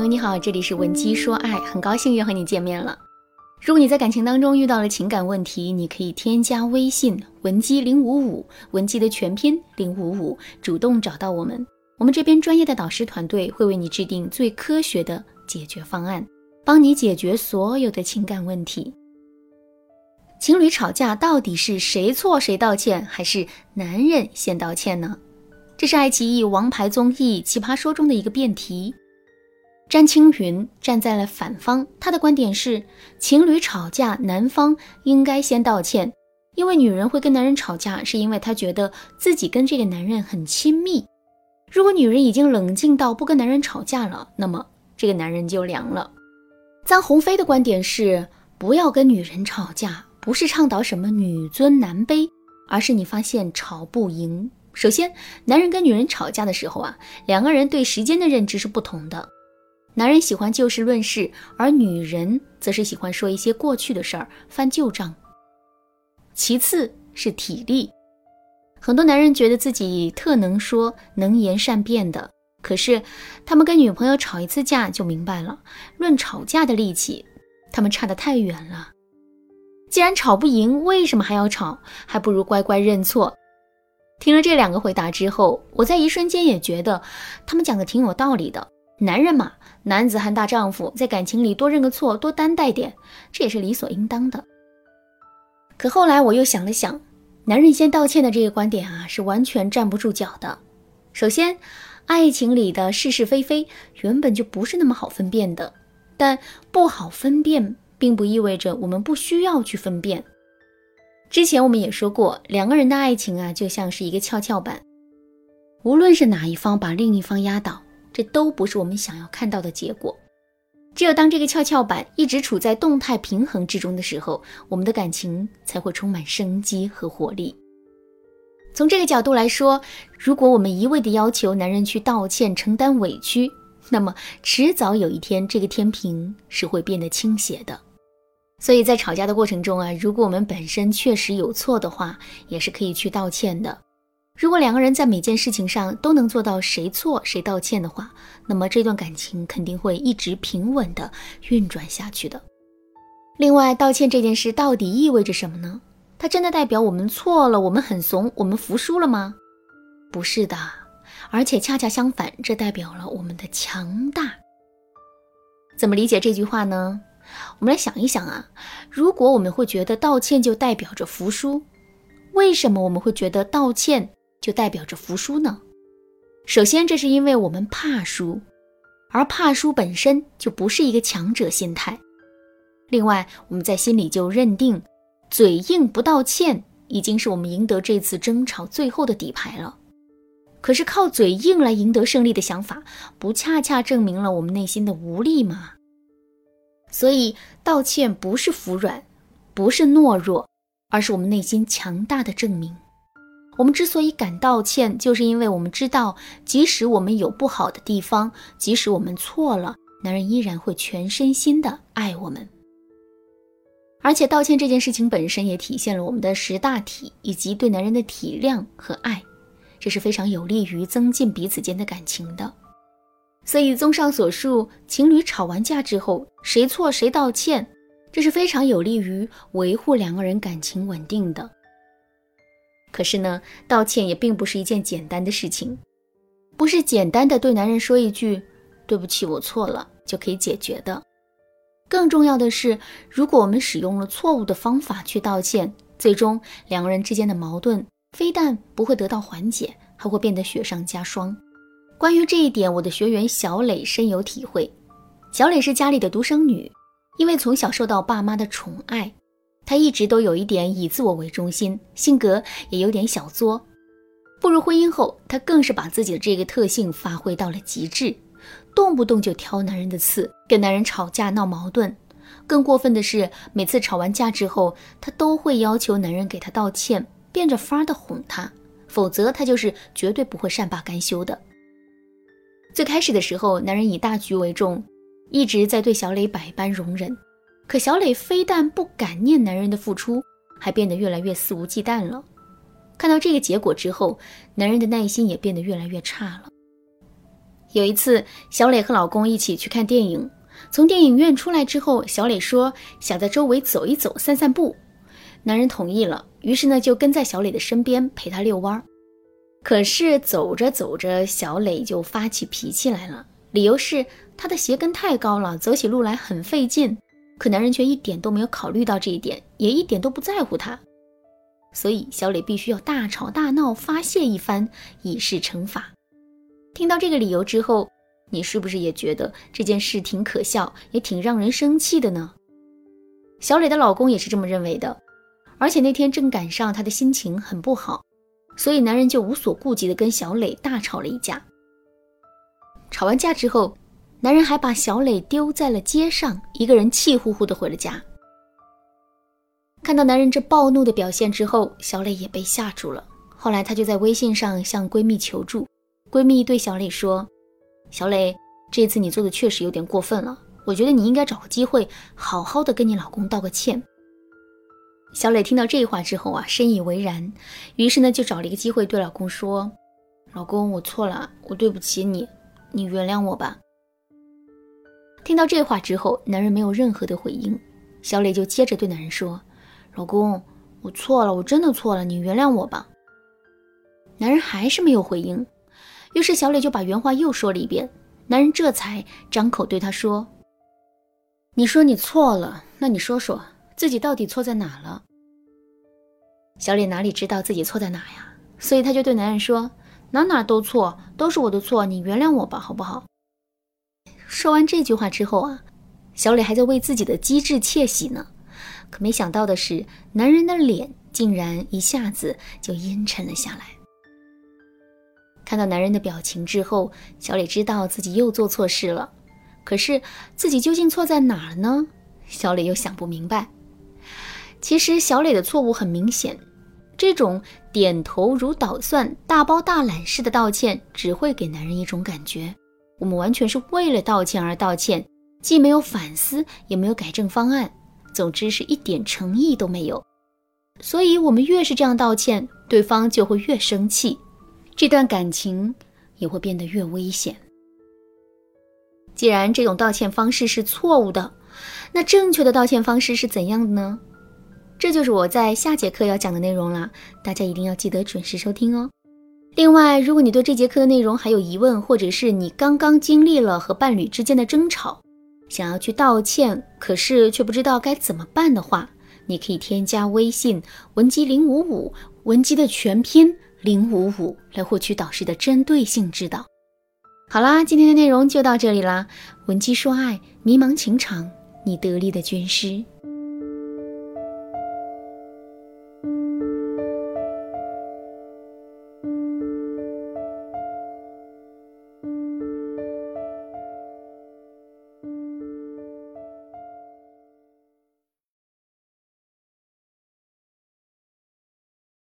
朋友你好，这里是文姬说爱，很高兴又和你见面了。如果你在感情当中遇到了情感问题，你可以添加微信文姬零五五，文姬的全拼零五五，主动找到我们，我们这边专业的导师团队会为你制定最科学的解决方案，帮你解决所有的情感问题。情侣吵架到底是谁错谁道歉，还是男人先道歉呢？这是爱奇艺王牌综艺《奇葩说》中的一个辩题。詹青云站在了反方，他的观点是：情侣吵架，男方应该先道歉，因为女人会跟男人吵架，是因为她觉得自己跟这个男人很亲密。如果女人已经冷静到不跟男人吵架了，那么这个男人就凉了。臧鸿飞的观点是：不要跟女人吵架。不是倡导什么女尊男卑，而是你发现吵不赢。首先，男人跟女人吵架的时候啊，两个人对时间的认知是不同的。男人喜欢就事论事，而女人则是喜欢说一些过去的事儿，翻旧账。其次是体力，很多男人觉得自己特能说、能言善辩的，可是他们跟女朋友吵一次架就明白了，论吵架的力气，他们差得太远了。既然吵不赢，为什么还要吵？还不如乖乖认错。听了这两个回答之后，我在一瞬间也觉得他们讲的挺有道理的。男人嘛，男子汉大丈夫，在感情里多认个错，多担待点，这也是理所应当的。可后来我又想了想，男人先道歉的这个观点啊，是完全站不住脚的。首先，爱情里的是是非非原本就不是那么好分辨的，但不好分辨。并不意味着我们不需要去分辨。之前我们也说过，两个人的爱情啊，就像是一个跷跷板，无论是哪一方把另一方压倒，这都不是我们想要看到的结果。只有当这个跷跷板一直处在动态平衡之中的时候，我们的感情才会充满生机和活力。从这个角度来说，如果我们一味的要求男人去道歉、承担委屈，那么迟早有一天，这个天平是会变得倾斜的。所以在吵架的过程中啊，如果我们本身确实有错的话，也是可以去道歉的。如果两个人在每件事情上都能做到谁错谁道歉的话，那么这段感情肯定会一直平稳的运转下去的。另外，道歉这件事到底意味着什么呢？它真的代表我们错了，我们很怂，我们服输了吗？不是的，而且恰恰相反，这代表了我们的强大。怎么理解这句话呢？我们来想一想啊，如果我们会觉得道歉就代表着服输，为什么我们会觉得道歉就代表着服输呢？首先，这是因为我们怕输，而怕输本身就不是一个强者心态。另外，我们在心里就认定，嘴硬不道歉已经是我们赢得这次争吵最后的底牌了。可是，靠嘴硬来赢得胜利的想法，不恰恰证明了我们内心的无力吗？所以，道歉不是服软，不是懦弱，而是我们内心强大的证明。我们之所以敢道歉，就是因为我们知道，即使我们有不好的地方，即使我们错了，男人依然会全身心的爱我们。而且，道歉这件事情本身也体现了我们的识大体以及对男人的体谅和爱，这是非常有利于增进彼此间的感情的。所以，综上所述，情侣吵完架之后，谁错谁道歉，这是非常有利于维护两个人感情稳定的。可是呢，道歉也并不是一件简单的事情，不是简单的对男人说一句“对不起，我错了”就可以解决的。更重要的是，如果我们使用了错误的方法去道歉，最终两个人之间的矛盾非但不会得到缓解，还会变得雪上加霜。关于这一点，我的学员小磊深有体会。小磊是家里的独生女，因为从小受到爸妈的宠爱，她一直都有一点以自我为中心，性格也有点小作。步入婚姻后，她更是把自己的这个特性发挥到了极致，动不动就挑男人的刺，跟男人吵架闹矛盾。更过分的是，每次吵完架之后，她都会要求男人给她道歉，变着法的哄他，否则她就是绝对不会善罢甘休的。最开始的时候，男人以大局为重，一直在对小磊百般容忍。可小磊非但不感念男人的付出，还变得越来越肆无忌惮了。看到这个结果之后，男人的耐心也变得越来越差了。有一次，小磊和老公一起去看电影，从电影院出来之后，小磊说想在周围走一走、散散步。男人同意了，于是呢就跟在小磊的身边陪他遛弯儿。可是走着走着，小磊就发起脾气来了，理由是他的鞋跟太高了，走起路来很费劲。可男人却一点都没有考虑到这一点，也一点都不在乎她。所以小磊必须要大吵大闹发泄一番，以示惩罚。听到这个理由之后，你是不是也觉得这件事挺可笑，也挺让人生气的呢？小磊的老公也是这么认为的。而且那天正赶上他的心情很不好，所以男人就无所顾忌地跟小磊大吵了一架。吵完架之后，男人还把小磊丢在了街上，一个人气呼呼的回了家。看到男人这暴怒的表现之后，小磊也被吓住了。后来她就在微信上向闺蜜求助，闺蜜对小磊说：“小磊，这次你做的确实有点过分了，我觉得你应该找个机会好好的跟你老公道个歉。”小磊听到这话之后啊，深以为然，于是呢就找了一个机会对老公说：“老公，我错了，我对不起你，你原谅我吧。”听到这话之后，男人没有任何的回应，小磊就接着对男人说：“老公，我错了，我真的错了，你原谅我吧。”男人还是没有回应，于是小磊就把原话又说了一遍，男人这才张口对他说：“你说你错了，那你说说。”自己到底错在哪了？小磊哪里知道自己错在哪呀？所以他就对男人说：“哪哪都错，都是我的错，你原谅我吧，好不好？”说完这句话之后啊，小磊还在为自己的机智窃喜呢。可没想到的是，男人的脸竟然一下子就阴沉了下来。看到男人的表情之后，小磊知道自己又做错事了。可是自己究竟错在哪了呢？小磊又想不明白。其实小磊的错误很明显，这种点头如捣蒜、大包大揽式的道歉，只会给男人一种感觉：我们完全是为了道歉而道歉，既没有反思，也没有改正方案，总之是一点诚意都没有。所以，我们越是这样道歉，对方就会越生气，这段感情也会变得越危险。既然这种道歉方式是错误的，那正确的道歉方式是怎样的呢？这就是我在下节课要讲的内容啦，大家一定要记得准时收听哦。另外，如果你对这节课的内容还有疑问，或者是你刚刚经历了和伴侣之间的争吵，想要去道歉，可是却不知道该怎么办的话，你可以添加微信文姬零五五，文姬的全拼零五五，来获取导师的针对性指导。好啦，今天的内容就到这里啦，文姬说爱，迷茫情场，你得力的军师。